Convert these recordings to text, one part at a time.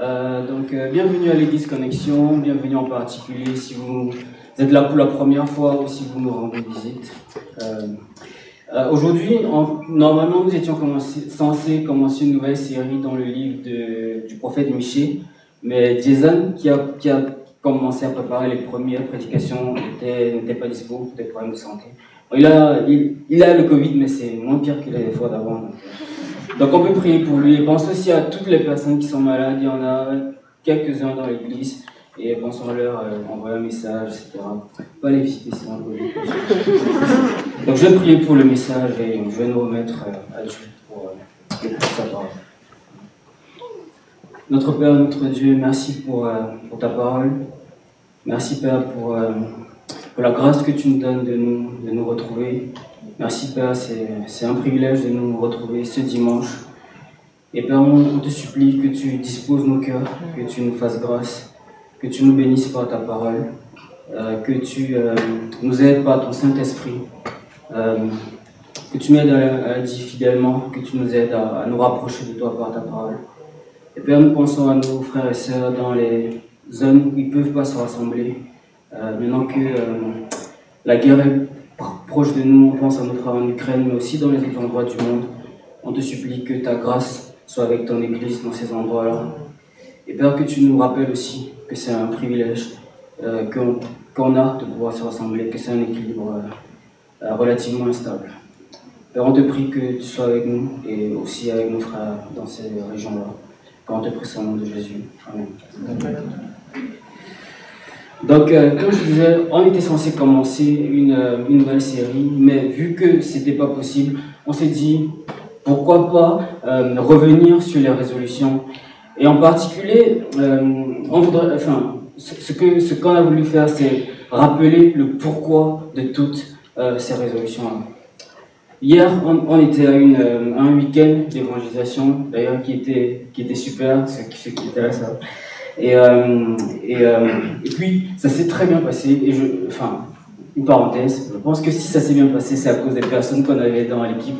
Euh, donc, euh, bienvenue à l'Église Connexion, bienvenue en particulier si vous êtes là pour la première fois ou si vous nous rendez visite. Euh, aujourd'hui, normalement, nous étions censés commencer une nouvelle série dans le livre du prophète Miché, mais Jason, qui a, qui a, commencé à préparer les premières prédications, n'était pas dispo pour des problèmes de santé. Il a, il, a le Covid, mais c'est moins pire que les fois d'avant. Donc on peut prier pour lui. pense aussi à toutes les personnes qui sont malades. Il y en a quelques-uns dans l'église. Et pensons-leur euh, envoyer un message, etc. Pas les visiter sinon Donc je vais prier pour le message et je vais nous remettre euh, à Dieu pour, euh, pour sa parole. Notre Père, notre Dieu, merci pour, ta parole. Merci Père pour, la grâce que tu nous donnes de nous retrouver. Merci Père, c'est un privilège de nous retrouver ce dimanche. Et Père, on te supplie que tu disposes nos cœurs, que tu nous fasses grâce, que tu nous bénisses par ta parole, euh, que tu euh, nous aides par ton Saint-Esprit, euh, que tu m'aides à, à, dire fidèlement, que tu nous aides à, nous rapprocher de toi par ta parole. Et Père, nous pensons à nos frères et sœurs dans les zones où ils ne peuvent pas se rassembler, maintenant que la guerre est proche de nous, on pense à nos frères en Ukraine, mais aussi dans les autres endroits du monde. On te supplie que ta grâce soit avec ton Église dans ces endroits-là. Et Père, que tu nous rappelles aussi que c'est un privilège euh, qu'on a de pouvoir se rassembler, que c'est un équilibre euh, relativement instable. Père, on te prie que tu sois avec nous et aussi avec nos frères dans ces régions-là. Père, on te prie au nom de Jésus. Amen. Donc, euh, comme je disais, on était censé commencer une, euh, une nouvelle série, mais vu que c'était pas possible, on s'est dit pourquoi pas euh, revenir sur les résolutions. Et en particulier, on voudrait, enfin, ce ce qu'on a voulu faire, c'est rappeler le pourquoi de toutes ces résolutions-là. Hier, on, était à, un week-end d'évangélisation, d'ailleurs, qui était, qui était super, ceux, qui étaient là, ça. Et, euh, euh, et, puis, ça s'est très bien passé. Et je, enfin, une parenthèse, je pense que si ça s'est bien passé, c'est à cause des personnes qu'on avait dans l'équipe.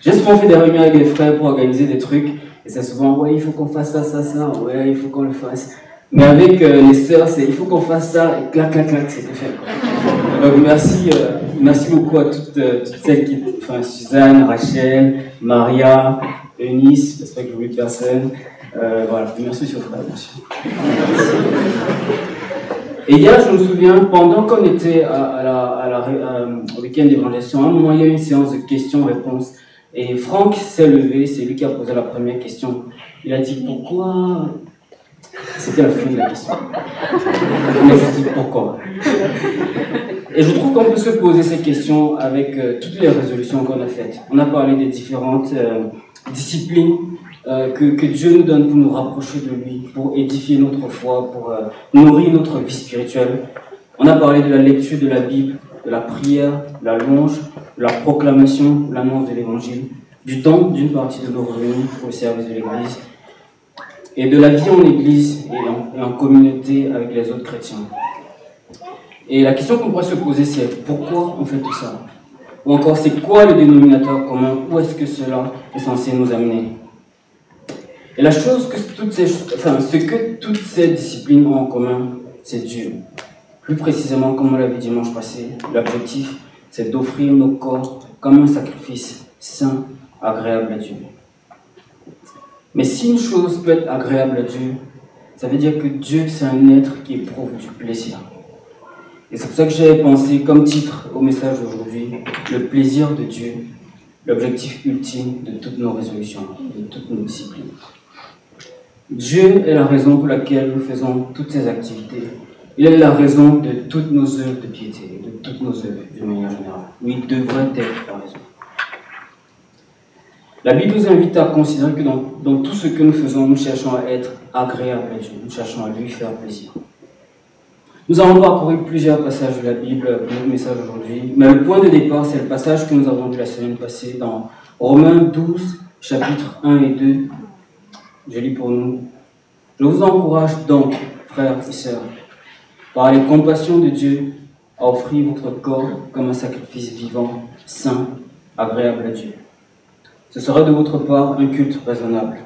J'ai souvent fait des réunions avec des frères pour organiser des trucs. Et c'est souvent, ouais, il faut qu'on fasse ça, ça, ça. Ouais, il faut qu'on le fasse. Mais avec euh, les sœurs, c'est il faut qu'on fasse ça. Et clac, clac, clac, c'était fait. Donc merci, merci beaucoup à toutes, celles qui, enfin, Suzanne, Rachel, Maria, Eunice, j'espère que j'oublie personne. Euh, voilà, merci sur merci. Et hier, je me souviens, pendant qu'on était à, la, à la, au week-end d'évangélisation, à un moment, il y a eu une séance de questions-réponses. Et Franck s'est levé, c'est lui qui a posé la première question. Il a dit Pourquoi? C'était la fin de la question. Mais je dit Pourquoi? Et je trouve qu'on peut se poser ces questions avec euh, toutes les résolutions qu'on a faites. On a parlé des différentes euh, disciplines euh, que, Dieu nous donne pour nous rapprocher de lui, pour édifier notre foi, pour euh, nourrir notre vie spirituelle. On a parlé de la lecture de la Bible, de la prière, la louange, de la proclamation, l'annonce de l'évangile, du temps d'une partie de nos revenus le service de l'Église, et de la vie en Église et en communauté avec les autres chrétiens. Et la question qu'on pourrait se poser, c'est pourquoi on fait tout ça? Ou encore, c'est quoi le dénominateur commun? Où est-ce que cela est censé nous amener? Et la chose que toutes ces, enfin, ce que toutes ces disciplines ont en commun, c'est Dieu. Plus précisément, comme on l'a vu dimanche passé, l'objectif, c'est d'offrir nos corps comme un sacrifice saint, agréable à Dieu. Mais si une chose peut être agréable à Dieu, ça veut dire que Dieu, c'est un être qui éprouve du plaisir. Et c'est pour ça que j'ai pensé comme titre au message d'aujourd'hui, le plaisir de Dieu, l'objectif ultime de toutes nos résolutions, de toutes nos disciplines. Dieu est la raison pour laquelle nous faisons toutes ces activités. Il est la raison de toutes nos œuvres de piété, de toutes nos œuvres de manière générale. Oui, il devrait être la raison. La Bible nous invite à considérer que dans, tout ce que nous faisons, nous cherchons à être agréables à Dieu, nous cherchons à lui faire plaisir. Nous allons parcourir plusieurs passages de la Bible pour notre message aujourd'hui, mais le point de départ, c'est le passage que nous avons vu la semaine passée dans Romains 12, chapitres 1 et 2, je lis pour nous. Je vous encourage donc, frères et sœurs, par les compassions de Dieu, à offrir votre corps comme un sacrifice vivant, saint, agréable à Dieu. Ce sera de votre part un culte raisonnable.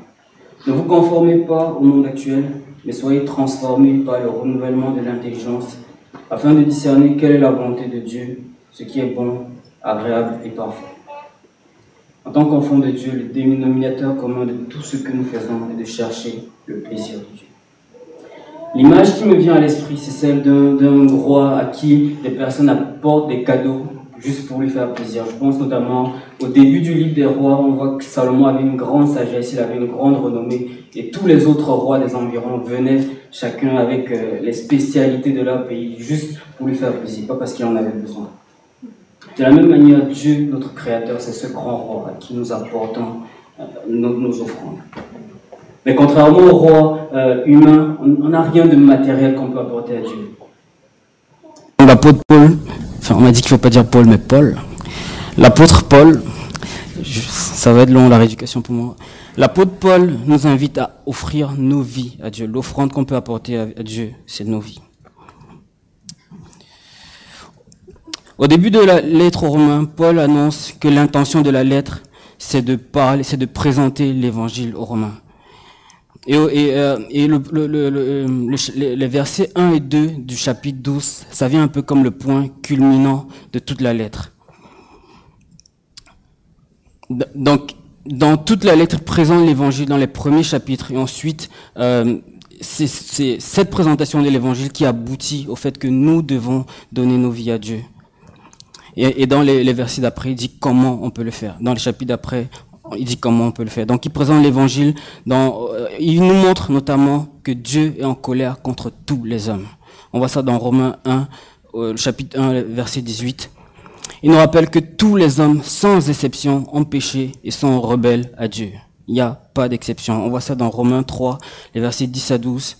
Ne vous conformez pas au monde actuel, mais soyez transformés par le renouvellement de l'intelligence, afin de discerner quelle est la volonté de Dieu, ce qui est bon, agréable et parfait. En tant qu'enfant de Dieu, le dénominateur commun de tout ce que nous faisons est de chercher le plaisir de Dieu. L'image qui me vient à l'esprit, c'est celle d'un roi à qui des personnes apportent des cadeaux juste pour lui faire plaisir. Je pense notamment au début du livre des rois, on voit que Salomon avait une grande sagesse, il avait une grande renommée, et tous les autres rois des environs venaient chacun avec euh, les spécialités de leur pays, juste pour lui faire plaisir, pas parce qu'il en avait besoin. De la même manière, Dieu, notre Créateur, c'est ce grand roi qui nous apportons euh, nos, offrandes. Mais contrairement au roi euh, humain, on n'a rien de matériel qu'on peut apporter à Dieu. L'apôtre Paul, enfin on m'a dit qu'il ne faut pas dire Paul, mais Paul. L'apôtre Paul, ça va être long la rééducation pour moi. L'apôtre Paul nous invite à offrir nos vies à Dieu. L'offrande qu'on peut apporter à Dieu, c'est nos vies. Au début de la lettre aux Romains, Paul annonce que l'intention de la lettre, c'est de parler, c'est de présenter l'évangile aux Romains. Et, euh, les versets 1 et 2 du chapitre 12, ça vient un peu comme le point culminant de toute la lettre. Donc, dans toute la lettre présente l'évangile dans les premiers chapitres et ensuite euh, c'est cette présentation de l'évangile qui aboutit au fait que nous devons donner nos vies à Dieu. Et, dans les, versets d'après, il dit comment on peut le faire. Dans les chapitres d'après, il dit comment on peut le faire. Donc il présente l'évangile, euh, il nous montre notamment que Dieu est en colère contre tous les hommes. On voit ça dans Romains 1, euh, chapitre 1, verset 18. Il nous rappelle que tous les hommes, sans exception, ont péché et sont rebelles à Dieu. Il n'y a pas d'exception. On voit ça dans Romains 3, les versets 10 à 12.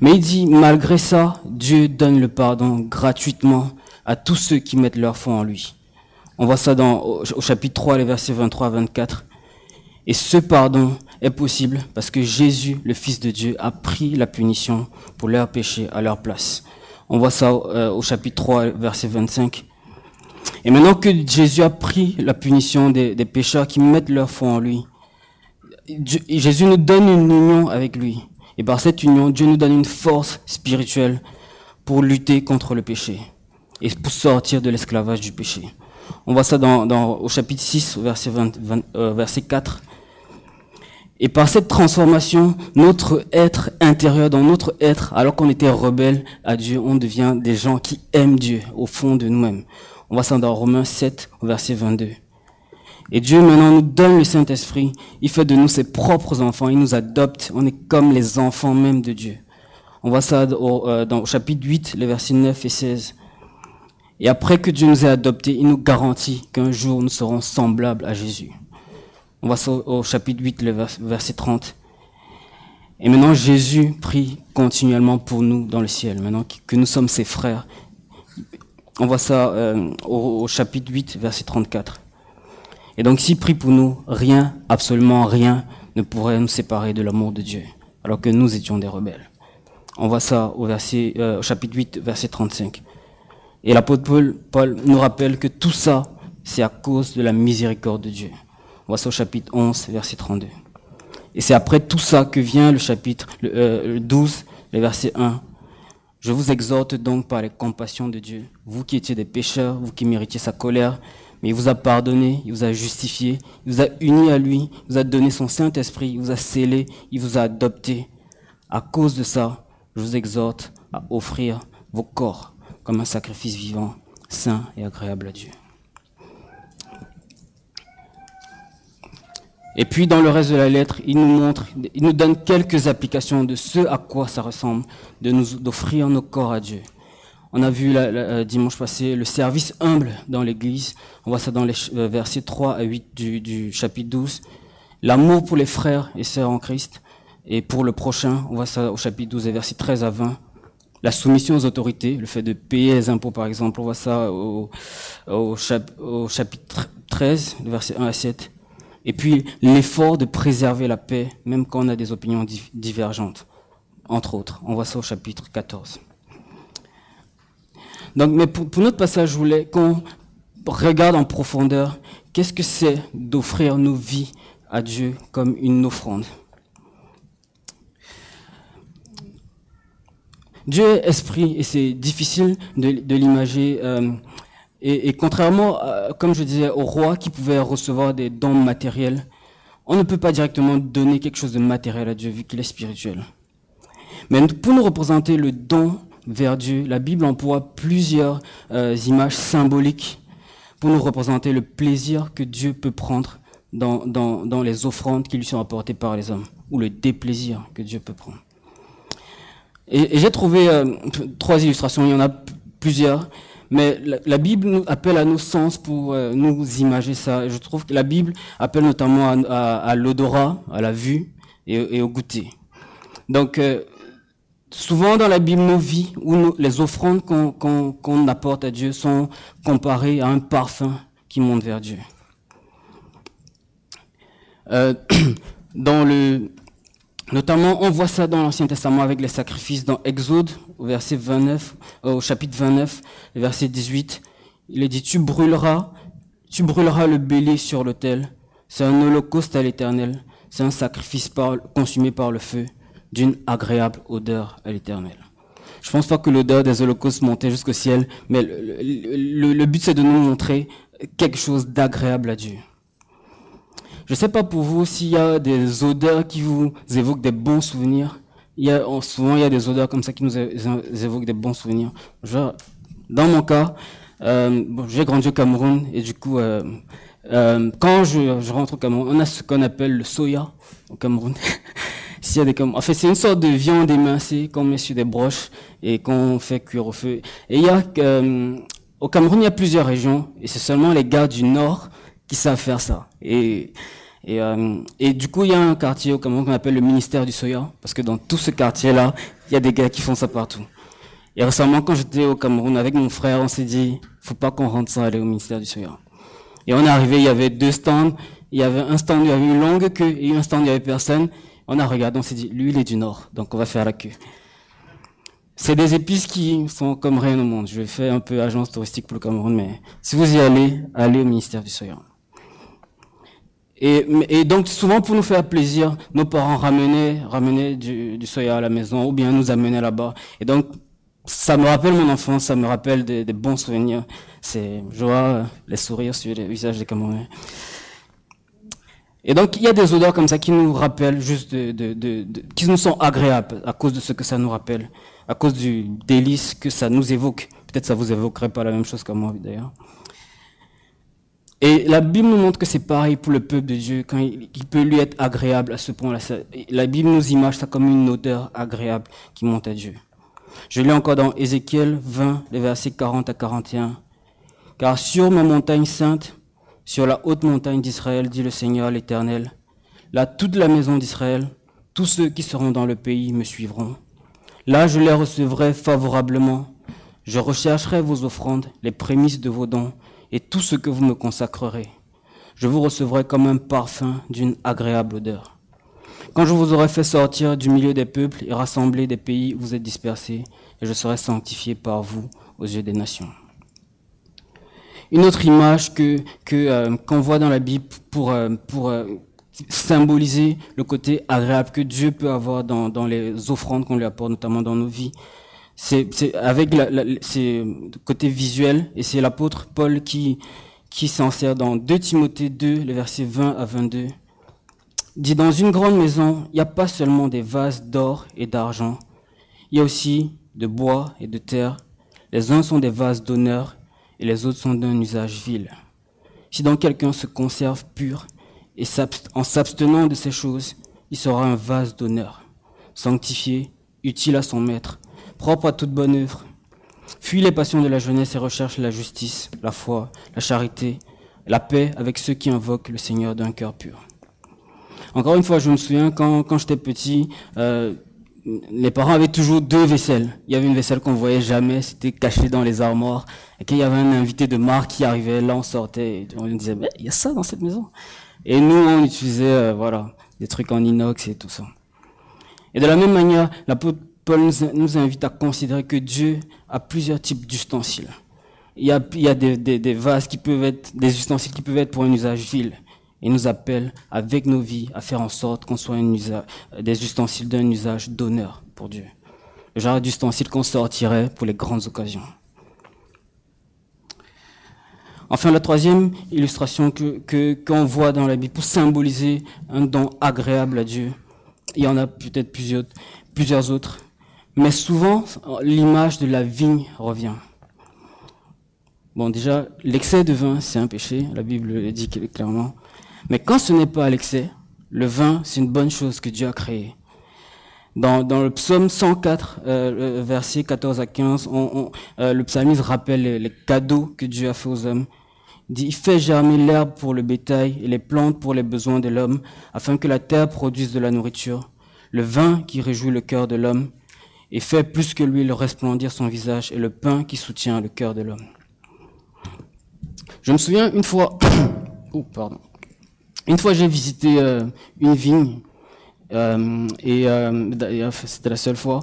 Mais il dit, malgré ça, Dieu donne le pardon gratuitement à tous ceux qui mettent leur foi en lui. On voit ça dans, au, chapitre 3, les versets 23 à 24. Et ce pardon est possible parce que Jésus, le Fils de Dieu, a pris la punition pour leurs péchés à leur place. On voit ça euh, au chapitre 3, verset 25. Et maintenant que Jésus a pris la punition des, des pécheurs qui mettent leur foi en lui, Jésus nous donne une union avec lui. Et par cette union, Dieu nous donne une force spirituelle pour lutter contre le péché et pour sortir de l'esclavage du péché. On voit ça au chapitre 6, verset, 20, euh, verset 4. Et par cette transformation, notre être intérieur, dans notre être, alors qu'on était rebelle à Dieu, on devient des gens qui aiment Dieu au fond de nous-mêmes. On voit ça dans Romains 7, verset 22. Et Dieu maintenant nous donne le Saint-Esprit. Il fait de nous ses propres enfants. Il nous adopte. On est comme les enfants même de Dieu. On voit ça au, euh, dans, au chapitre 8, les versets 9 et 16. Et après que Dieu nous ait adoptés, il nous garantit qu'un jour nous serons semblables à Jésus. On va au, chapitre 8, le verset 30. Et maintenant, Jésus prie continuellement pour nous dans le ciel, maintenant que nous sommes ses frères. On voit ça euh, au, chapitre 8, verset 34. Et donc, s'il prie pour nous, rien, absolument rien, ne pourrait nous séparer de l'amour de Dieu, alors que nous étions des rebelles. On voit ça au, euh, au chapitre 8, verset 35. Et l'apôtre Paul, Paul, nous rappelle que tout ça, c'est à cause de la miséricorde de Dieu. Voici au chapitre 11, verset 32. Et c'est après tout ça que vient le chapitre le, 12, euh, le verset 1. Je vous exhorte donc par les compassions de Dieu, vous qui étiez des pécheurs, vous qui méritiez sa colère, mais il vous a pardonné, il vous a justifié, il vous a uni à lui, il vous a donné son Saint-Esprit, il vous a scellé, il vous a adopté. À cause de ça, je vous exhorte à offrir vos corps comme un sacrifice vivant, saint et agréable à Dieu. Et puis dans le reste de la lettre, il nous montre, il nous donne quelques applications de ce à quoi ça ressemble, de nous d'offrir nos corps à Dieu. On a vu euh, dimanche passé le service humble dans l'Église. On voit ça dans les euh, versets 3 à 8 du, du chapitre 12. L'amour pour les frères et sœurs en Christ. Et pour le prochain, on voit ça au chapitre 12 et versets 13 à 20 la soumission aux autorités, le fait de payer les impôts par exemple, on voit ça au, chapitre 13, verset 1 à 7. Et puis l'effort de préserver la paix, même quand on a des opinions divergentes, entre autres. On voit ça au chapitre 14. Donc, mais pour, pour notre passage, je voulais qu'on regarde en profondeur qu'est-ce que c'est d'offrir nos vies à Dieu comme une offrande. Dieu est esprit et c'est difficile de, l'imager. Euh, et, contrairement, comme je disais, au roi qui pouvait recevoir des dons matériels, on ne peut pas directement donner quelque chose de matériel à Dieu vu qu'il est spirituel. Mais pour nous représenter le don vers Dieu, la Bible emploie plusieurs euh, images symboliques pour nous représenter le plaisir que Dieu peut prendre dans les offrandes qui lui sont apportées par les hommes, ou le déplaisir que Dieu peut prendre. Et, j'ai trouvé euh, trois illustrations, il y en a plusieurs, mais la, Bible nous appelle à nos sens pour euh, nous imager ça. Je trouve que la Bible appelle notamment à, l'odorat, à la vue et, au goûter. Donc, euh, souvent dans la Bible, nos vies ou les offrandes qu'on qu qu apporte à Dieu sont comparées à un parfum qui monte vers Dieu. Dans le, notamment, on voit ça dans l'Ancien Testament avec les sacrifices dans Exode, au verset 29, au chapitre 29, verset 18. Il est dit, tu brûleras, tu brûleras le bélier sur l'autel. C'est un holocauste à l'éternel. C'est un sacrifice consumé par le feu d'une agréable odeur à l'éternel. Je pense pas que l'odeur des holocaustes montait jusqu'au ciel, mais le but c'est de nous montrer quelque chose d'agréable à Dieu. Je ne sais pas pour vous s'il y a des odeurs qui vous évoquent des bons souvenirs. Il y a, souvent, il y a des odeurs comme ça qui nous évoquent des bons souvenirs. Genre, dans mon cas, euh, bon, j'ai grandi au Cameroun et du coup, euh, euh, quand je, rentre au Cameroun, on a ce qu'on appelle le soya au Cameroun. Y a des en fait, c'est une sorte de viande émincée qu'on met sur des broches et qu'on fait cuire au feu. Et il y a euh, au Cameroun, il y a plusieurs régions et c'est seulement les gars du nord qui savent faire ça. Et, euh, du coup, il y a un quartier au Cameroun qu'on appelle le ministère du soya, parce que dans tout ce quartier-là, il y a des gars qui font ça partout. Et récemment, quand j'étais au Cameroun avec mon frère, on s'est dit, faut pas qu'on rentre sans aller au ministère du soya. Et on est arrivé, il y avait deux stands, il y avait un stand, il y avait une longue queue, et un stand, il y avait personne. On a regardé, on s'est dit, lui, il est du nord, donc on va faire la queue. C'est des épices qui sont comme rien au monde. Je faire un peu agence touristique pour le Cameroun, mais si vous y allez, allez au ministère du soya. Et, donc souvent pour nous faire plaisir, nos parents ramenaient, ramenaient du, du soya à la maison ou bien nous amenaient là-bas. Et donc ça me rappelle mon enfance, ça me rappelle des, bons souvenirs. C'est, je vois les sourires sur les visages des Camerounais. Et donc il y a des odeurs comme ça qui nous rappellent juste de, de, qui nous sont agréables à cause de ce que ça nous rappelle, à cause du délice que ça nous évoque. Peut-être ça vous évoquerait pas la même chose que moi d'ailleurs. Et la Bible nous montre que c'est pareil pour le peuple de Dieu, quand il, peut lui être agréable à ce point-là. La Bible nous image ça comme une odeur agréable qui monte à Dieu. Je lis encore dans Ézéchiel 20, les versets 40 à 41. Car sur ma montagne sainte, sur la haute montagne d'Israël, dit le Seigneur l'Éternel, là toute la maison d'Israël, tous ceux qui seront dans le pays me suivront. Là je les recevrai favorablement. Je rechercherai vos offrandes, les prémices de vos dons, et tout ce que vous me consacrerez. Je vous recevrai comme un parfum d'une agréable odeur. Quand je vous aurai fait sortir du milieu des peuples et rassembler des pays où vous êtes dispersés, et je serai sanctifié par vous aux yeux des nations. Une autre image que euh, qu'on voit dans la Bible pour euh, pour euh, symboliser le côté agréable que Dieu peut avoir dans dans les offrandes qu'on lui apporte, notamment dans nos vies, c'est avec la, c'est côté visuel et c'est l'apôtre Paul qui qui s'en sert dans 2 Timothée 2, les versets 20 à 22. Dit dans une grande maison, il n'y a pas seulement des vases d'or et d'argent, il y a aussi de bois et de terre. Les uns sont des vases d'honneur et les autres sont d'un usage vil. Si donc quelqu'un se conserve pur et en s'abstenant de ces choses, il sera un vase d'honneur, sanctifié, utile à son maître, propre à toute bonne œuvre. Fuis les passions de la jeunesse et recherche la justice, la foi, la charité, la paix avec ceux qui invoquent le Seigneur d'un cœur pur. Encore une fois, je me souviens quand, quand j'étais petit, euh, les parents avaient toujours deux vaisselles. Il y avait une vaisselle qu'on voyait jamais, c'était caché dans les armoires. Et qu'il y avait un invité de marque qui arrivait, là on sortait, et on disait, mais il y a ça dans cette maison. Et nous, on utilisait, euh, voilà, des trucs en inox et tout ça. Et de la même manière, l'apôtre Paul nous invite à considérer que Dieu a plusieurs types d'ustensiles. Il y a, des, vases qui peuvent être, des ustensiles qui peuvent être pour un usage vil. Il nous appelle avec nos vies à faire en sorte qu'on soit des ustensiles d'un usage d'honneur pour Dieu. le genre d'ustensile qu'on sortirait pour les grandes occasions. Enfin, la troisième illustration qu'on voit dans la Bible pour symboliser un don agréable à Dieu, il y en a peut-être plusieurs, plusieurs autres, mais souvent l'image de la vigne revient. Bon, déjà, l'excès de vin, c'est un péché, la Bible le dit clairement. Mais quand ce n'est pas l'excès, le vin, c'est une bonne chose que Dieu a créée. Dans, le psaume 104, euh, verset 14 à 15, on, euh, le psalmiste rappelle les, cadeaux que Dieu a fait aux hommes. Il dit, il fait germer l'herbe pour le bétail et les plantes pour les besoins de l'homme, afin que la terre produise de la nourriture. Le vin qui réjouit le cœur de l'homme et fait plus que lui le resplendir son visage et le pain qui soutient le cœur de l'homme. Je me souviens une fois, oh, pardon, une fois j'ai visité euh, une vigne euh, et euh, c'était la seule fois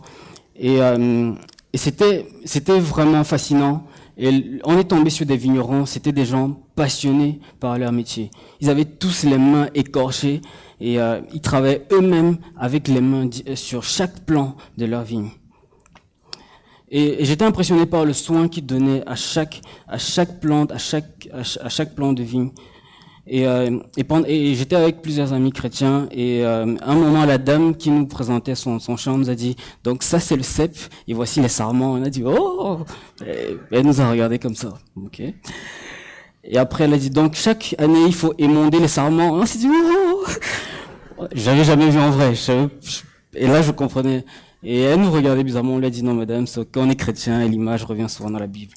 et, et c'était c'était vraiment fascinant. Et on est tombé sur des vignerons, c'était des gens passionnés par leur métier. Ils avaient tous les mains écorchées et ils travaillaient eux-mêmes avec les mains sur chaque plan de leur vigne. Et, j'étais impressionné par le soin qu'il donnait à chaque, à chaque plante, à chaque, à chaque plant de vigne. Et, euh, et, j'étais avec plusieurs amis chrétiens et euh, à un moment la dame qui nous présentait son, son nous a dit donc ça c'est le cep et voici les sarments. On a dit oh elle nous a regardé comme ça. Ok. Et après elle a dit donc chaque année il faut émonder les sarments. On s'est dit oh j'avais jamais vu en vrai. et là je comprenais. Et elle nous regardait bizarrement, on lui a dit non madame, quand on est chrétien l'image revient souvent dans la Bible.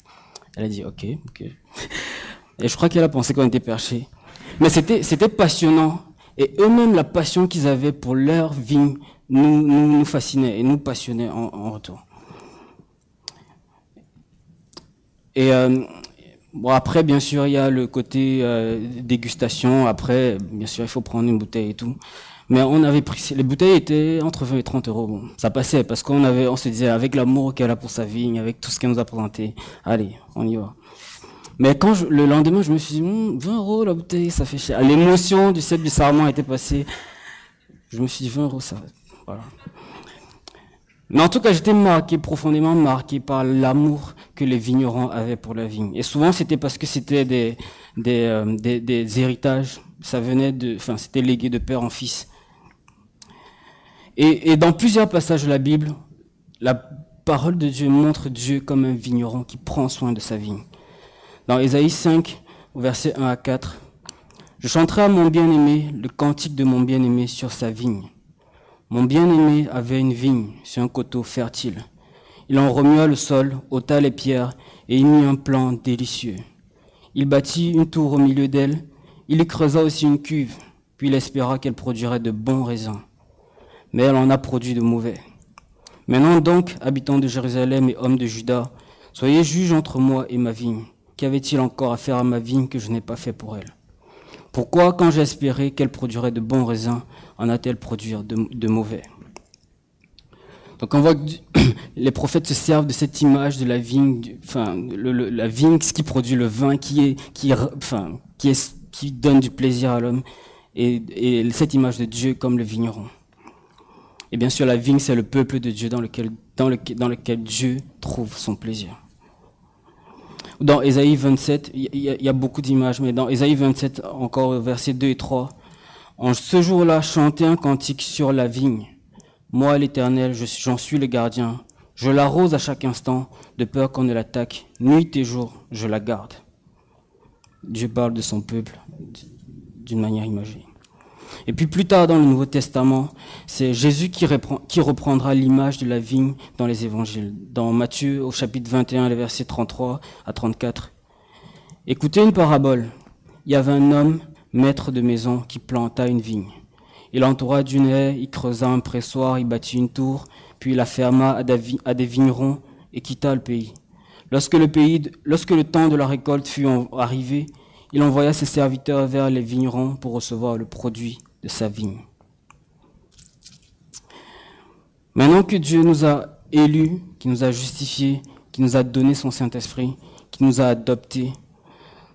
Elle a dit ok, ok. Et je crois qu'elle a pensé qu'on était perché. Mais c'était, passionnant. Et eux-mêmes, la passion qu'ils avaient pour leur vie nous, fascinait et nous passionnait en, en retour. Et euh, bon, après, bien sûr, il y a le côté euh, dégustation. Après, bien sûr, il faut prendre une bouteille et tout. Mais on avait pris, les bouteilles étaient entre 20 et 30 euros. Ça passait parce qu'on avait, on se disait avec l'amour qu'elle a pour sa vigne, avec tout ce qu'elle nous a présenté, allez, on y va. Mais quand le lendemain, je me suis dit, 20 hmm, euros la bouteille, ça fait cher. L'émotion du cep du sarment était passée. Je me suis dit, 20 euros, ça, voilà. Mais en tout cas, j'étais marqué, profondément marqué par l'amour que les vignerons avaient pour la vigne. Et souvent, c'était parce que c'était des, des, euh, des héritages. Ça venait de, enfin, c'était légué de père en fils. Et, dans plusieurs passages de la Bible, la parole de Dieu montre Dieu comme un vigneron qui prend soin de sa vigne. Dans Ésaïe 5, au verset 1 à 4, Je chanterai à mon bien-aimé le cantique de mon bien-aimé sur sa vigne. Mon bien-aimé avait une vigne sur un coteau fertile. Il en remua le sol, ôta les pierres et y mit un plan délicieux. Il bâtit une tour au milieu d'elle, il y creusa aussi une cuve, puis il espéra qu'elle produirait de bons raisins mais elle en a produit de mauvais. Maintenant donc, habitants de Jérusalem et hommes de Juda, soyez juges entre moi et ma vigne. Qu'avait-il encore à faire à ma vigne que je n'ai pas fait pour elle? Pourquoi, quand j'espérais qu'elle produirait de bons raisins, en a-t-elle produit de, mauvais? Donc on voit que les prophètes se servent de cette image de la vigne, enfin la vigne, ce qui produit le vin, qui est, qui, donne du plaisir à l'homme, et cette image de Dieu comme le vigneron. Et bien sûr, la vigne, c'est le peuple de Dieu dans lequel, dans, dans lequel Dieu trouve son plaisir. Dans Ésaïe 27, il y, a beaucoup d'images, mais dans Ésaïe 27, encore versets 2 et 3, en ce jour-là, chantez un cantique sur la vigne. Moi, l'Éternel, j'en suis le gardien. Je l'arrose à chaque instant, de peur qu'on ne l'attaque. Nuit et jour, je la garde. Dieu parle de son peuple d'une manière imagée. Et puis plus tard dans le Nouveau Testament, c'est Jésus qui, reprendra l'image de la vigne dans les évangiles. Dans Matthieu au chapitre 21, les versets 33 à 34. Écoutez une parabole. Il y avait un homme, maître de maison, qui planta une vigne. Il entoura d'une haie, il creusa un pressoir, il bâtit une tour, puis il la ferma à des vignerons et quitta le pays. Lorsque le, pays, lorsque le temps de la récolte fut arrivé, il envoya ses serviteurs vers les vignerons pour recevoir le produit de sa vigne. Maintenant que Dieu nous a élus, qui nous a justifiés, qui nous a donné son Saint-Esprit, qui nous a adoptés,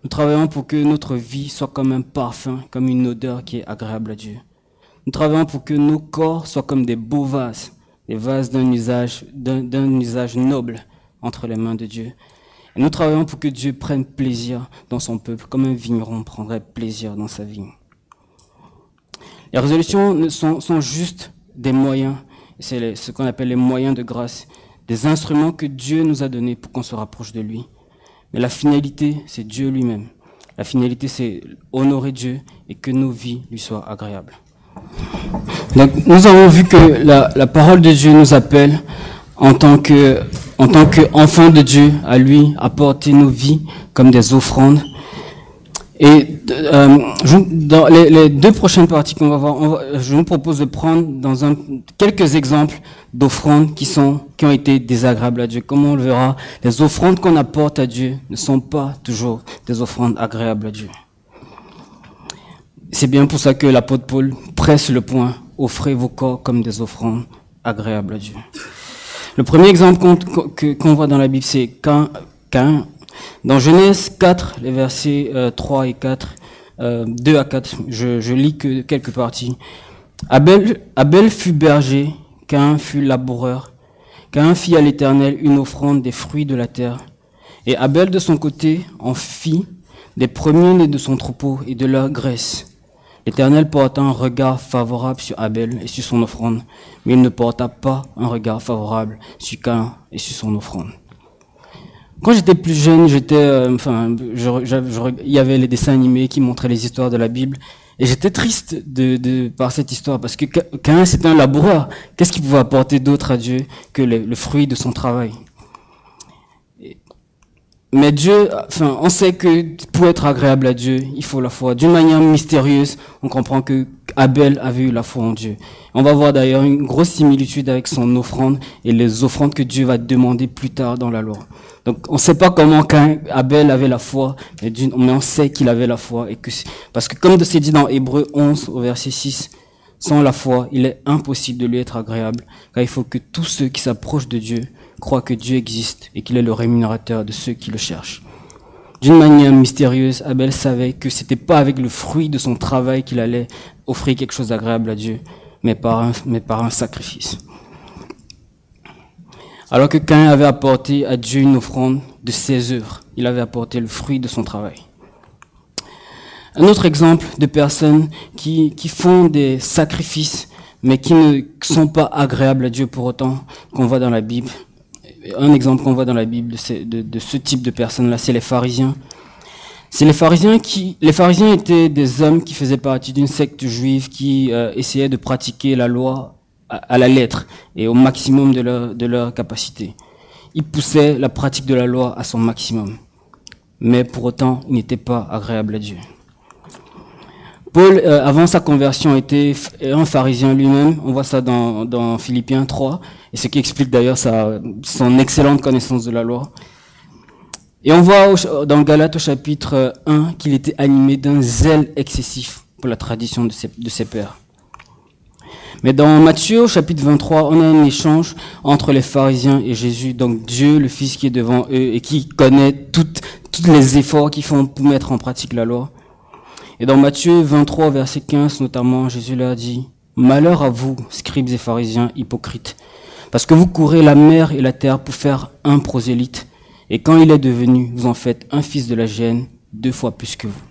nous travaillons pour que notre vie soit comme un parfum, comme une odeur qui est agréable à Dieu. Nous travaillons pour que nos corps soient comme des beaux vases, des vases d'un usage, d'un usage noble entre les mains de Dieu. Nous travaillons pour que Dieu prenne plaisir dans son peuple, comme un vigneron prendrait plaisir dans sa vigne. Les résolutions sont, juste des moyens, c'est ce qu'on appelle les moyens de grâce, des instruments que Dieu nous a donnés pour qu'on se rapproche de lui. Mais la finalité, c'est Dieu lui-même. La finalité, c'est honorer Dieu et que nos vies lui soient agréables. Nous avons vu que la parole de Dieu nous appelle en tant que en tant qu'enfants de Dieu à lui apporter nos vies comme des offrandes. Et euh, dans les, deux prochaines parties qu'on va voir, je vous propose de prendre dans un, quelques exemples d'offrandes qui qui ont été désagréables à Dieu. Comme on le verra, les offrandes qu'on apporte à Dieu ne sont pas toujours des offrandes agréables à Dieu. C'est bien pour ça que l'apôtre Paul presse le point offrez vos corps comme des offrandes agréables à Dieu. Le premier exemple qu'on voit dans la Bible, c'est Cain. Dans Genèse 4, les versets 3 euh, et 4, 2 euh, à 4, je, je, lis que quelques parties. Abel, Abel fut berger, Cain fut laboureur. Cain fit à l'Éternel une offrande des fruits de la terre. Et Abel de son côté en fit des premiers-nés de son troupeau et de leur graisse. L'Éternel porta un regard favorable sur Abel et sur son offrande, mais il ne porta pas un regard favorable sur Cain et sur son offrande. Quand j'étais plus jeune, j'étais, euh, enfin, il y avait les dessins animés qui montraient les histoires de la Bible, et j'étais triste de, par cette histoire parce que Cain c'était un laboureur. Qu'est-ce qu'il pouvait apporter d'autre à Dieu que le fruit de son travail? Mais Dieu, enfin, on sait que pour être agréable à Dieu, il faut la foi. D'une manière mystérieuse, on comprend que Abel avait eu la foi en Dieu. On va voir d'ailleurs une grosse similitude avec son offrande et les offrandes que Dieu va demander plus tard dans la loi. Donc, on ne sait pas comment Abel avait la foi, mais, on sait qu'il avait la foi et que parce que comme c'est dit dans Hébreu 11 au verset 6, sans la foi, il est impossible de lui être agréable, car il faut que tous ceux qui s'approchent de Dieu croient que Dieu existe et qu'il est le rémunérateur de ceux qui le cherchent. D'une manière mystérieuse, Abel savait que c'était pas avec le fruit de son travail qu'il allait offrir quelque chose d'agréable à Dieu, mais par un, sacrifice. Alors que Cain avait apporté à Dieu une offrande de ses œuvres, il avait apporté le fruit de son travail. Un autre exemple de personnes qui font des sacrifices, mais qui ne sont pas agréables à Dieu pour autant, qu'on voit dans la Bible, un exemple qu'on voit dans la Bible de, ce type de personnes-là, c'est les pharisiens. C'est les pharisiens qui, les pharisiens étaient des hommes qui faisaient partie d'une secte juive qui euh, essayait de pratiquer la loi à, la lettre et au maximum de leur capacité. Ils poussaient la pratique de la loi à son maximum. Mais pour autant, ils n'étaient pas agréables à Dieu. Paul, euh, avant sa conversion, était un pharisien lui-même. On voit ça dans, Philippiens 3, et ce qui explique d'ailleurs son excellente connaissance de la loi. Et on voit dans Galates au chapitre 1 qu'il était animé d'un zèle excessif pour la tradition de ses, pères. Mais dans Matthieu au chapitre 23, on a un échange entre les pharisiens et Jésus, donc Dieu, le Fils qui est devant eux et qui connaît tous les efforts qu'ils font pour mettre en pratique la loi. Et dans Matthieu 23, verset 15 notamment, Jésus leur dit, Malheur à vous, scribes et pharisiens hypocrites, parce que vous courez la mer et la terre pour faire un prosélyte, et quand il est devenu, vous en faites un fils de la gêne, deux fois plus que vous.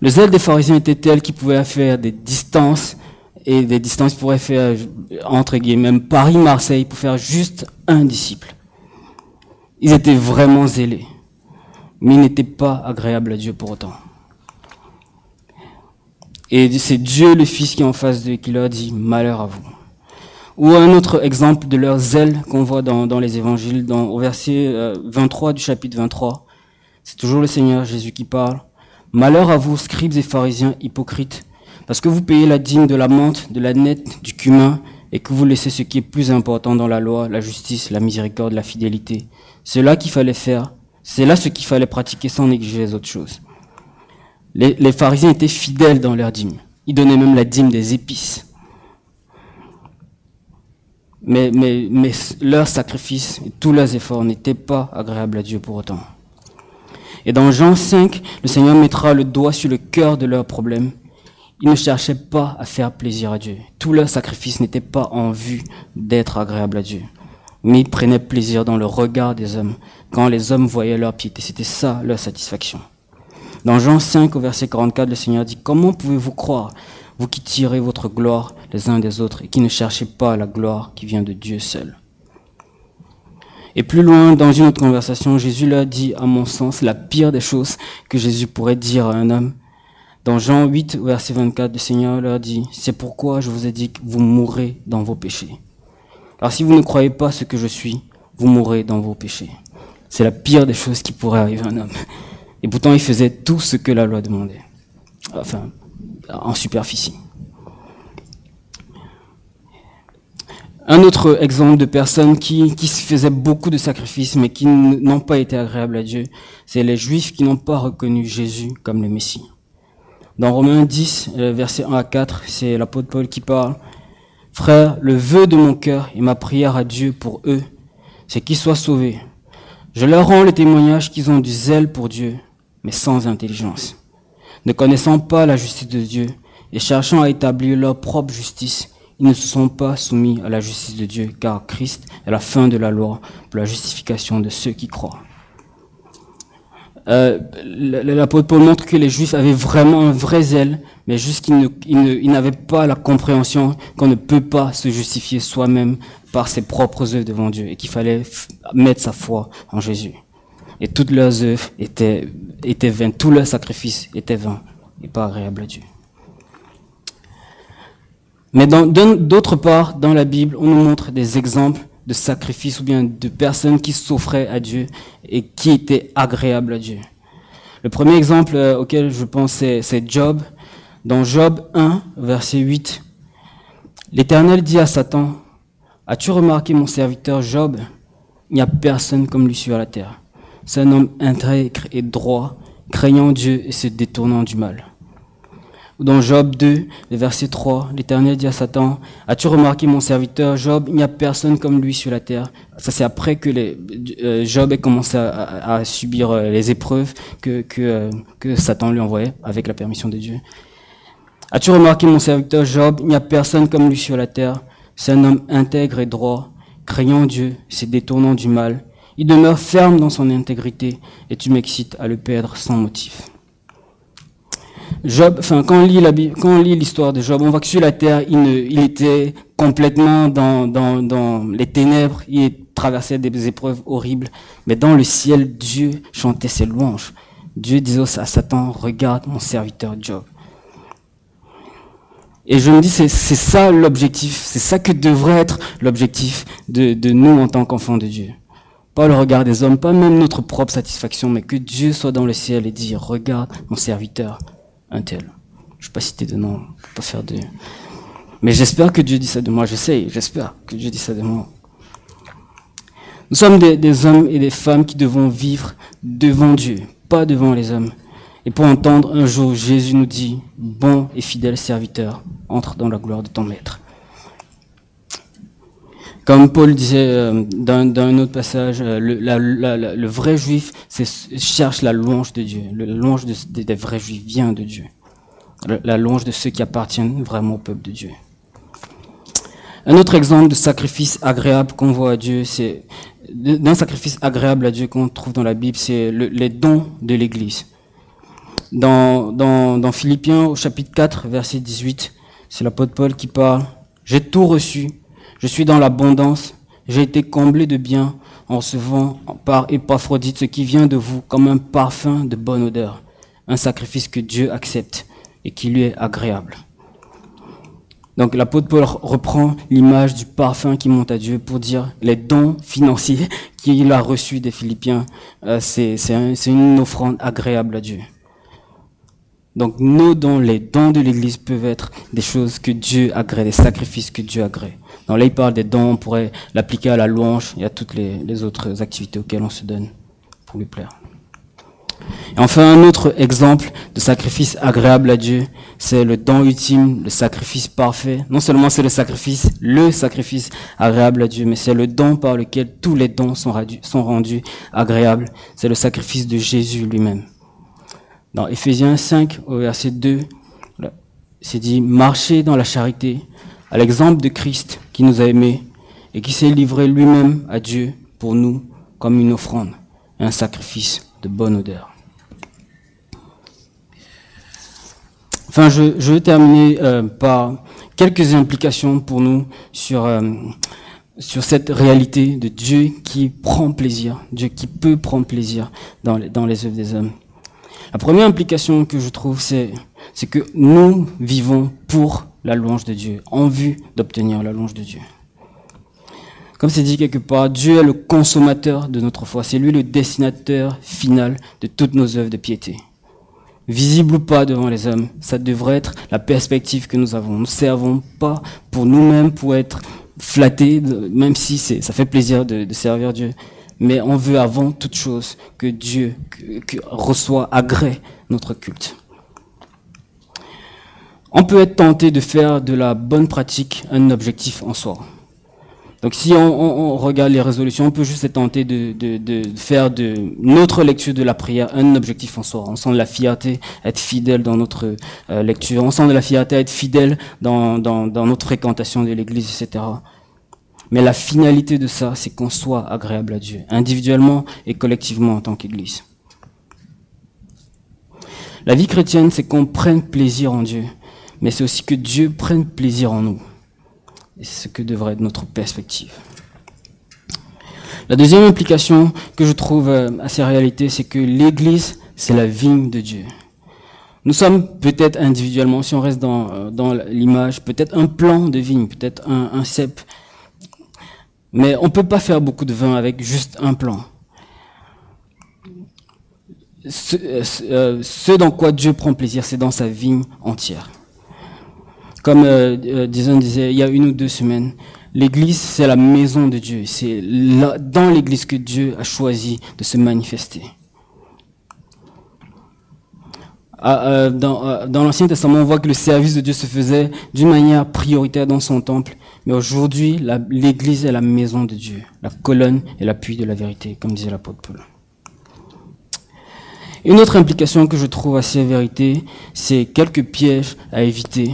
Le zèle des pharisiens était tel qu'ils pouvaient faire des distances, et des distances pourraient faire, entre guillemets, même Paris-Marseille, pour faire juste un disciple. Ils étaient vraiment zélés, mais ils n'étaient pas agréables à Dieu pour autant. Et c'est Dieu le Fils qui est en face d'eux qui leur dit malheur à vous. Ou un autre exemple de leur zèle qu'on voit dans, les évangiles, dans, au verset 23 euh, du chapitre 23. C'est toujours le Seigneur Jésus qui parle. Malheur à vous, scribes et pharisiens hypocrites, parce que vous payez la dîme de la menthe, de la nette, du cumin, et que vous laissez ce qui est plus important dans la loi, la justice, la miséricorde, la fidélité. C'est là qu'il fallait faire. C'est là ce qu'il fallait pratiquer sans négliger les autres choses. Les, pharisiens étaient fidèles dans leur dîme. Ils donnaient même la dîme des épices. Mais, leurs sacrifices et tous leurs efforts n'étaient pas agréables à Dieu pour autant. Et dans Jean 5, le Seigneur mettra le doigt sur le cœur de leurs problèmes. Ils ne cherchaient pas à faire plaisir à Dieu. Tout leur sacrifice n'était pas en vue d'être agréable à Dieu. Mais ils prenaient plaisir dans le regard des hommes, quand les hommes voyaient leur piété. C'était ça leur satisfaction. Dans Jean 5 au verset 44, le Seigneur dit, Comment pouvez-vous croire, vous qui tirez votre gloire les uns des autres et qui ne cherchez pas la gloire qui vient de Dieu seul? Et plus loin, dans une autre conversation, Jésus leur dit, à mon sens, la pire des choses que Jésus pourrait dire à un homme. Dans Jean 8, verset 24, le Seigneur leur dit, c'est pourquoi je vous ai dit que vous mourrez dans vos péchés. Alors si vous ne croyez pas ce que je suis, vous mourrez dans vos péchés. C'est la pire des choses qui pourrait arriver à un homme. Et pourtant, il faisait tout ce que la loi demandait. Enfin, en superficie. Un autre exemple de personnes qui, qui faisaient beaucoup de sacrifices mais qui n'ont pas été agréables à Dieu, c'est les Juifs qui n'ont pas reconnu Jésus comme le Messie. Dans Romains 10, euh, versets 1 à 4, c'est l'apôtre Paul qui parle. Frère, le vœu de mon cœur et ma prière à Dieu pour eux, c'est qu'ils soient sauvés. Je leur rends le témoignage qu'ils ont du zèle pour Dieu, mais sans intelligence. Ne connaissant pas la justice de Dieu et cherchant à établir leur propre justice, ils ne se sont pas soumis à la justice de Dieu, car Christ est la fin de la loi pour la justification de ceux qui croient. Euh, L'apôtre Paul montre que les Juifs avaient vraiment un vrai zèle, mais juste qu'ils n'avaient pas la compréhension qu'on ne peut pas se justifier soi-même par ses propres œuvres devant Dieu, et qu'il fallait mettre sa foi en Jésus. Et toutes leurs œuvres étaient, vaines, tous leurs sacrifices étaient vains et pas agréables à Dieu. Mais d'autre part, dans la Bible, on nous montre des exemples de sacrifices ou bien de personnes qui s'offraient à Dieu et qui étaient agréables à Dieu. Le premier exemple euh, auquel je pense, c'est Job. Dans Job 1, verset 8, l'Éternel dit à Satan, As-tu remarqué mon serviteur Job? Il n'y a personne comme lui sur la terre. C'est un homme intègre et droit, craignant Dieu et se détournant du mal. Dans Job 2, verset 3, l'Éternel dit à Satan, As-tu remarqué mon serviteur Job Il n'y a personne comme lui sur la terre. Ça, c'est après que euh, Job ait commencé à, subir euh, les épreuves euh, que Satan lui envoyait avec la permission de Dieu. As-tu remarqué mon serviteur Job Il n'y a personne comme lui sur la terre. C'est un homme intègre et droit, craignant Dieu, se détournant du mal. Il demeure ferme dans son intégrité et tu m'excites à le perdre sans motif. Job, enfin, quand on lit l'histoire de Job, on voit que sur la terre, il, était complètement dans, les ténèbres, il traversait des épreuves horribles. Mais dans le ciel, Dieu chantait ses louanges. Dieu disait à Satan, regarde mon serviteur Job. Et je me dis, c'est ça l'objectif, c'est ça que devrait être l'objectif de nous en tant qu'enfants de Dieu. Pas le regard des hommes, pas même notre propre satisfaction, mais que Dieu soit dans le ciel et dire, regarde mon serviteur, un tel. Je ne vais pas citer de nom, pas faire de... Mais j'espère que Dieu dit ça de moi, j'essaye, j'espère que Dieu dit ça de moi. Nous sommes des, hommes et des femmes qui devons vivre devant Dieu, pas devant les hommes. Et pour entendre un jour Jésus nous dit, bon et fidèle serviteur, entre dans la gloire de ton maître. Comme Paul disait euh, dans, un autre passage, euh, le, vrai juif cherche la louange de Dieu. La louange des vrais juifs vient de Dieu. La louange de ceux qui appartiennent vraiment au peuple de Dieu. Un autre exemple de sacrifice agréable qu'on voit à Dieu, c'est d'un sacrifice agréable à Dieu qu'on trouve dans la Bible, c'est les dons de l'Église. Dans, dans, dans Philippiens au chapitre 4, verset 18, c'est l'apôtre Paul qui parle. J'ai tout reçu je suis dans l'abondance. J'ai été comblé de bien en recevant par Épaphrodite ce qui vient de vous comme un parfum de bonne odeur, un sacrifice que Dieu accepte et qui lui est agréable. Donc l'apôtre Paul reprend l'image du parfum qui monte à Dieu pour dire les dons financiers qu'il a reçus des Philippiens, euh, c'est une offrande agréable à Dieu. Donc nos dons, les dons de l'Église peuvent être des choses que Dieu agrée, des sacrifices que Dieu agrée. Donc là, il parle des dons, on pourrait l'appliquer à la louange et à toutes les, autres activités auxquelles on se donne pour lui plaire. Et enfin, un autre exemple de sacrifice agréable à Dieu, c'est le don ultime, le sacrifice parfait. Non seulement c'est le sacrifice, le sacrifice agréable à Dieu, mais c'est le don par lequel tous les dons sont, sont rendus agréables. C'est le sacrifice de Jésus lui-même. Dans Ephésiens 5, au verset 2, c'est dit marcher dans la charité, à l'exemple de Christ qui nous a aimés et qui s'est livré lui-même à Dieu pour nous comme une offrande, un sacrifice de bonne odeur. Enfin, je, je vais terminer euh, par quelques implications pour nous sur, euh, sur cette réalité de Dieu qui prend plaisir, Dieu qui peut prendre plaisir dans les, dans les œuvres des hommes. La première implication que je trouve, c'est que nous vivons pour la louange de Dieu, en vue d'obtenir la louange de Dieu. Comme c'est dit quelque part, Dieu est le consommateur de notre foi. C'est lui le destinateur final de toutes nos œuvres de piété. Visible ou pas devant les hommes, ça devrait être la perspective que nous avons. Nous ne servons pas pour nous-mêmes, pour être flattés, même si ça fait plaisir de, servir Dieu. Mais on veut avant toute chose que Dieu que, que reçoit, agrée notre culte. On peut être tenté de faire de la bonne pratique un objectif en soi. Donc si on, regarde les résolutions, on peut juste être tenté de, faire de notre lecture de la prière un objectif en soi. On sent de la fierté à être fidèle dans notre euh, lecture, on sent de la fierté à être fidèle dans, dans notre fréquentation de l'Église, etc. Mais la finalité de ça, c'est qu'on soit agréable à Dieu, individuellement et collectivement en tant qu'Église. La vie chrétienne, c'est qu'on prenne plaisir en Dieu mais c'est aussi que Dieu prenne plaisir en nous. Et c'est ce que devrait être notre perspective. La deuxième implication que je trouve euh, à ces réalités, c'est que l'Église, c'est la vigne de Dieu. Nous sommes peut-être individuellement, si on reste dans, euh, l'image, peut-être un plan de vigne, peut-être un, cep. Mais on ne peut pas faire beaucoup de vin avec juste un plan. Ce, euh, ce dans quoi Dieu prend plaisir, c'est dans sa vigne entière. Comme euh, euh, disait il y a une ou deux semaines, l'Église, c'est la maison de Dieu. C'est dans l'Église que Dieu a choisi de se manifester. Ah, euh, dans, euh, dans l'Ancien Testament, on voit que le service de Dieu se faisait d'une manière prioritaire dans son temple. Mais aujourd'hui, l'Église est la maison de Dieu, la colonne et l'appui de la vérité, comme disait l'apôtre Paul. Une autre implication que je trouve à ces vérités, c'est quelques pièges à éviter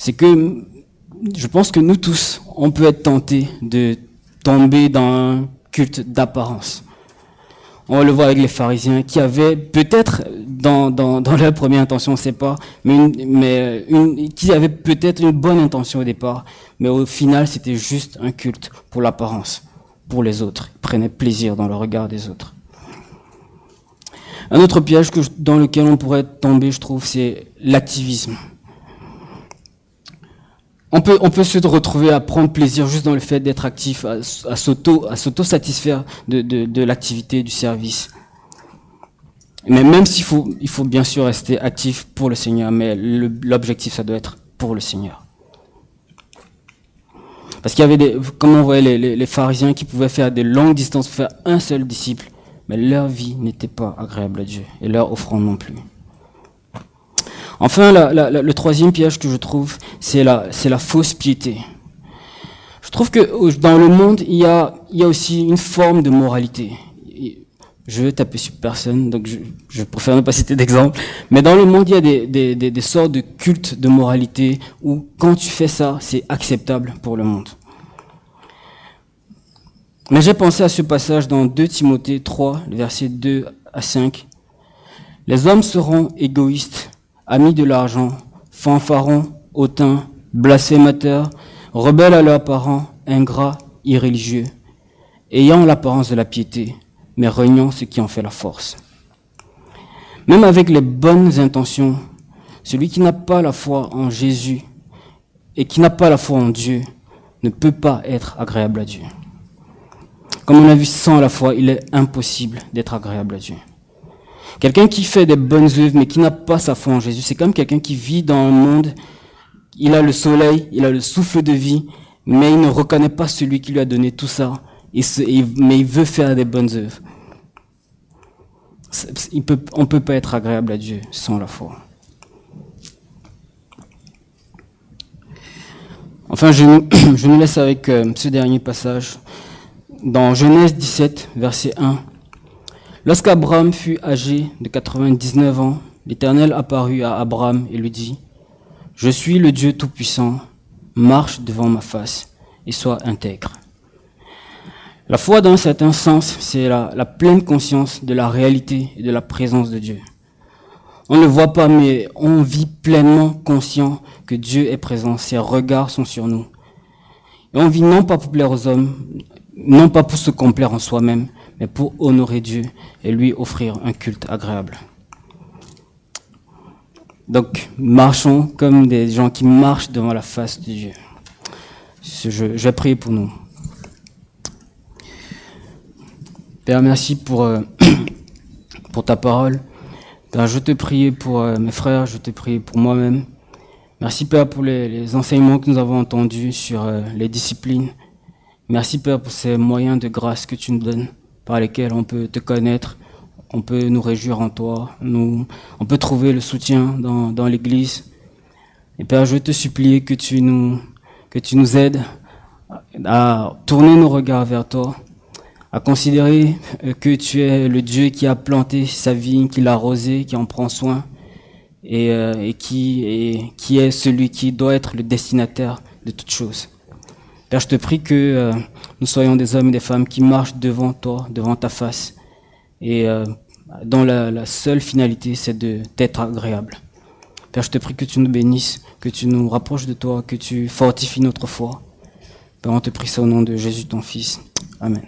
c'est que je pense que nous tous, on peut être tentés de tomber dans un culte d'apparence. On le voit avec les pharisiens qui avaient peut-être dans, leur première intention, on ne sait pas, mais, une, qui avaient peut-être une bonne intention au départ, mais au final c'était juste un culte pour l'apparence, pour les autres. Ils prenaient plaisir dans le regard des autres. Un autre piège dans lequel on pourrait tomber, je trouve, c'est l'activisme. On peut, se retrouver à prendre plaisir juste dans le fait d'être actif, à, à s'auto, à s'auto-satisfaire de, l'activité, du service. Mais même s'il faut, il faut bien sûr rester actif pour le Seigneur, mais l'objectif, ça doit être pour le Seigneur. Parce qu'il y avait comme on voyait les, pharisiens qui pouvaient faire des longues distances pour faire un seul disciple, mais leur vie n'était pas agréable à Dieu, et leur offrande non plus. Enfin, le troisième piège que je trouve, c'est la, fausse piété. Je trouve que dans le monde, il y a, aussi une forme de moralité. Je veux taper sur personne, donc je, préfère ne pas citer d'exemple. Mais dans le monde, il y a des, des sortes de cultes de moralité où quand tu fais ça, c'est acceptable pour le monde. Mais j'ai pensé à ce passage dans 2 Timothée 3, versets 2 à 5. Les hommes seront égoïstes, amis de l'argent, fanfarons, hautains, blasphémateurs, rebelles à leurs parents, ingrats, irréligieux, ayant l'apparence de la piété, mais reniant ce qui en fait la force. Même avec les bonnes intentions, celui qui n'a pas la foi en Jésus et qui n'a pas la foi en Dieu ne peut pas être agréable à Dieu. Comme on a vu sans la foi, il est impossible d'être agréable à Dieu. Quelqu'un qui fait des bonnes œuvres mais qui n'a pas sa foi en Jésus, c'est comme quelqu'un qui vit dans un monde, il a le soleil, il a le souffle de vie, mais il ne reconnaît pas celui qui lui a donné tout ça, mais il veut faire des bonnes œuvres. On ne peut pas être agréable à Dieu sans la foi. Enfin, je, je nous laisse avec euh, ce dernier passage. Dans Genèse 17, verset 1, Lorsqu'Abraham fut âgé de 99 ans, l'Éternel apparut à Abraham et lui dit, Je suis le Dieu Tout-Puissant, marche devant ma face et sois intègre. La foi, dans un certain sens, c'est la, pleine conscience de la réalité et de la présence de Dieu. On ne voit pas, mais on vit pleinement conscient que Dieu est présent. Ses regards sont sur nous. On vit non pas pour plaire aux hommes, non pas pour se complaire en soi-même, mais pour honorer Dieu et lui offrir un culte agréable. Donc, marchons comme des gens qui marchent devant la face de Dieu. Je, je vais prier pour nous. Père, merci pour, euh, pour ta parole. Père, je te prie pour euh, mes frères, je te prie pour moi-même. Merci Père pour les, les, enseignements que nous avons entendus sur euh, les disciplines. Merci Père pour ces moyens de grâce que tu nous donnes par lesquels on peut te connaître, on peut nous réjouir en toi, nous, on peut trouver le soutien dans, l'Église. Et Père, je veux te supplier que tu nous, aides à tourner nos regards vers toi, à considérer que tu es le Dieu qui a planté sa vigne, qui l'a arrosée, qui en prend soin, et, euh, qui est celui qui doit être le destinataire de toutes choses. Père, je te prie que euh, nous soyons des hommes et des femmes qui marchent devant toi, devant ta face, et euh, dont la, la, seule finalité, c'est de t'être agréable. Père, je te prie que tu nous bénisses, que tu nous rapproches de toi, que tu fortifies notre foi. Père, on te prie ça au nom de Jésus, ton Fils. Amen.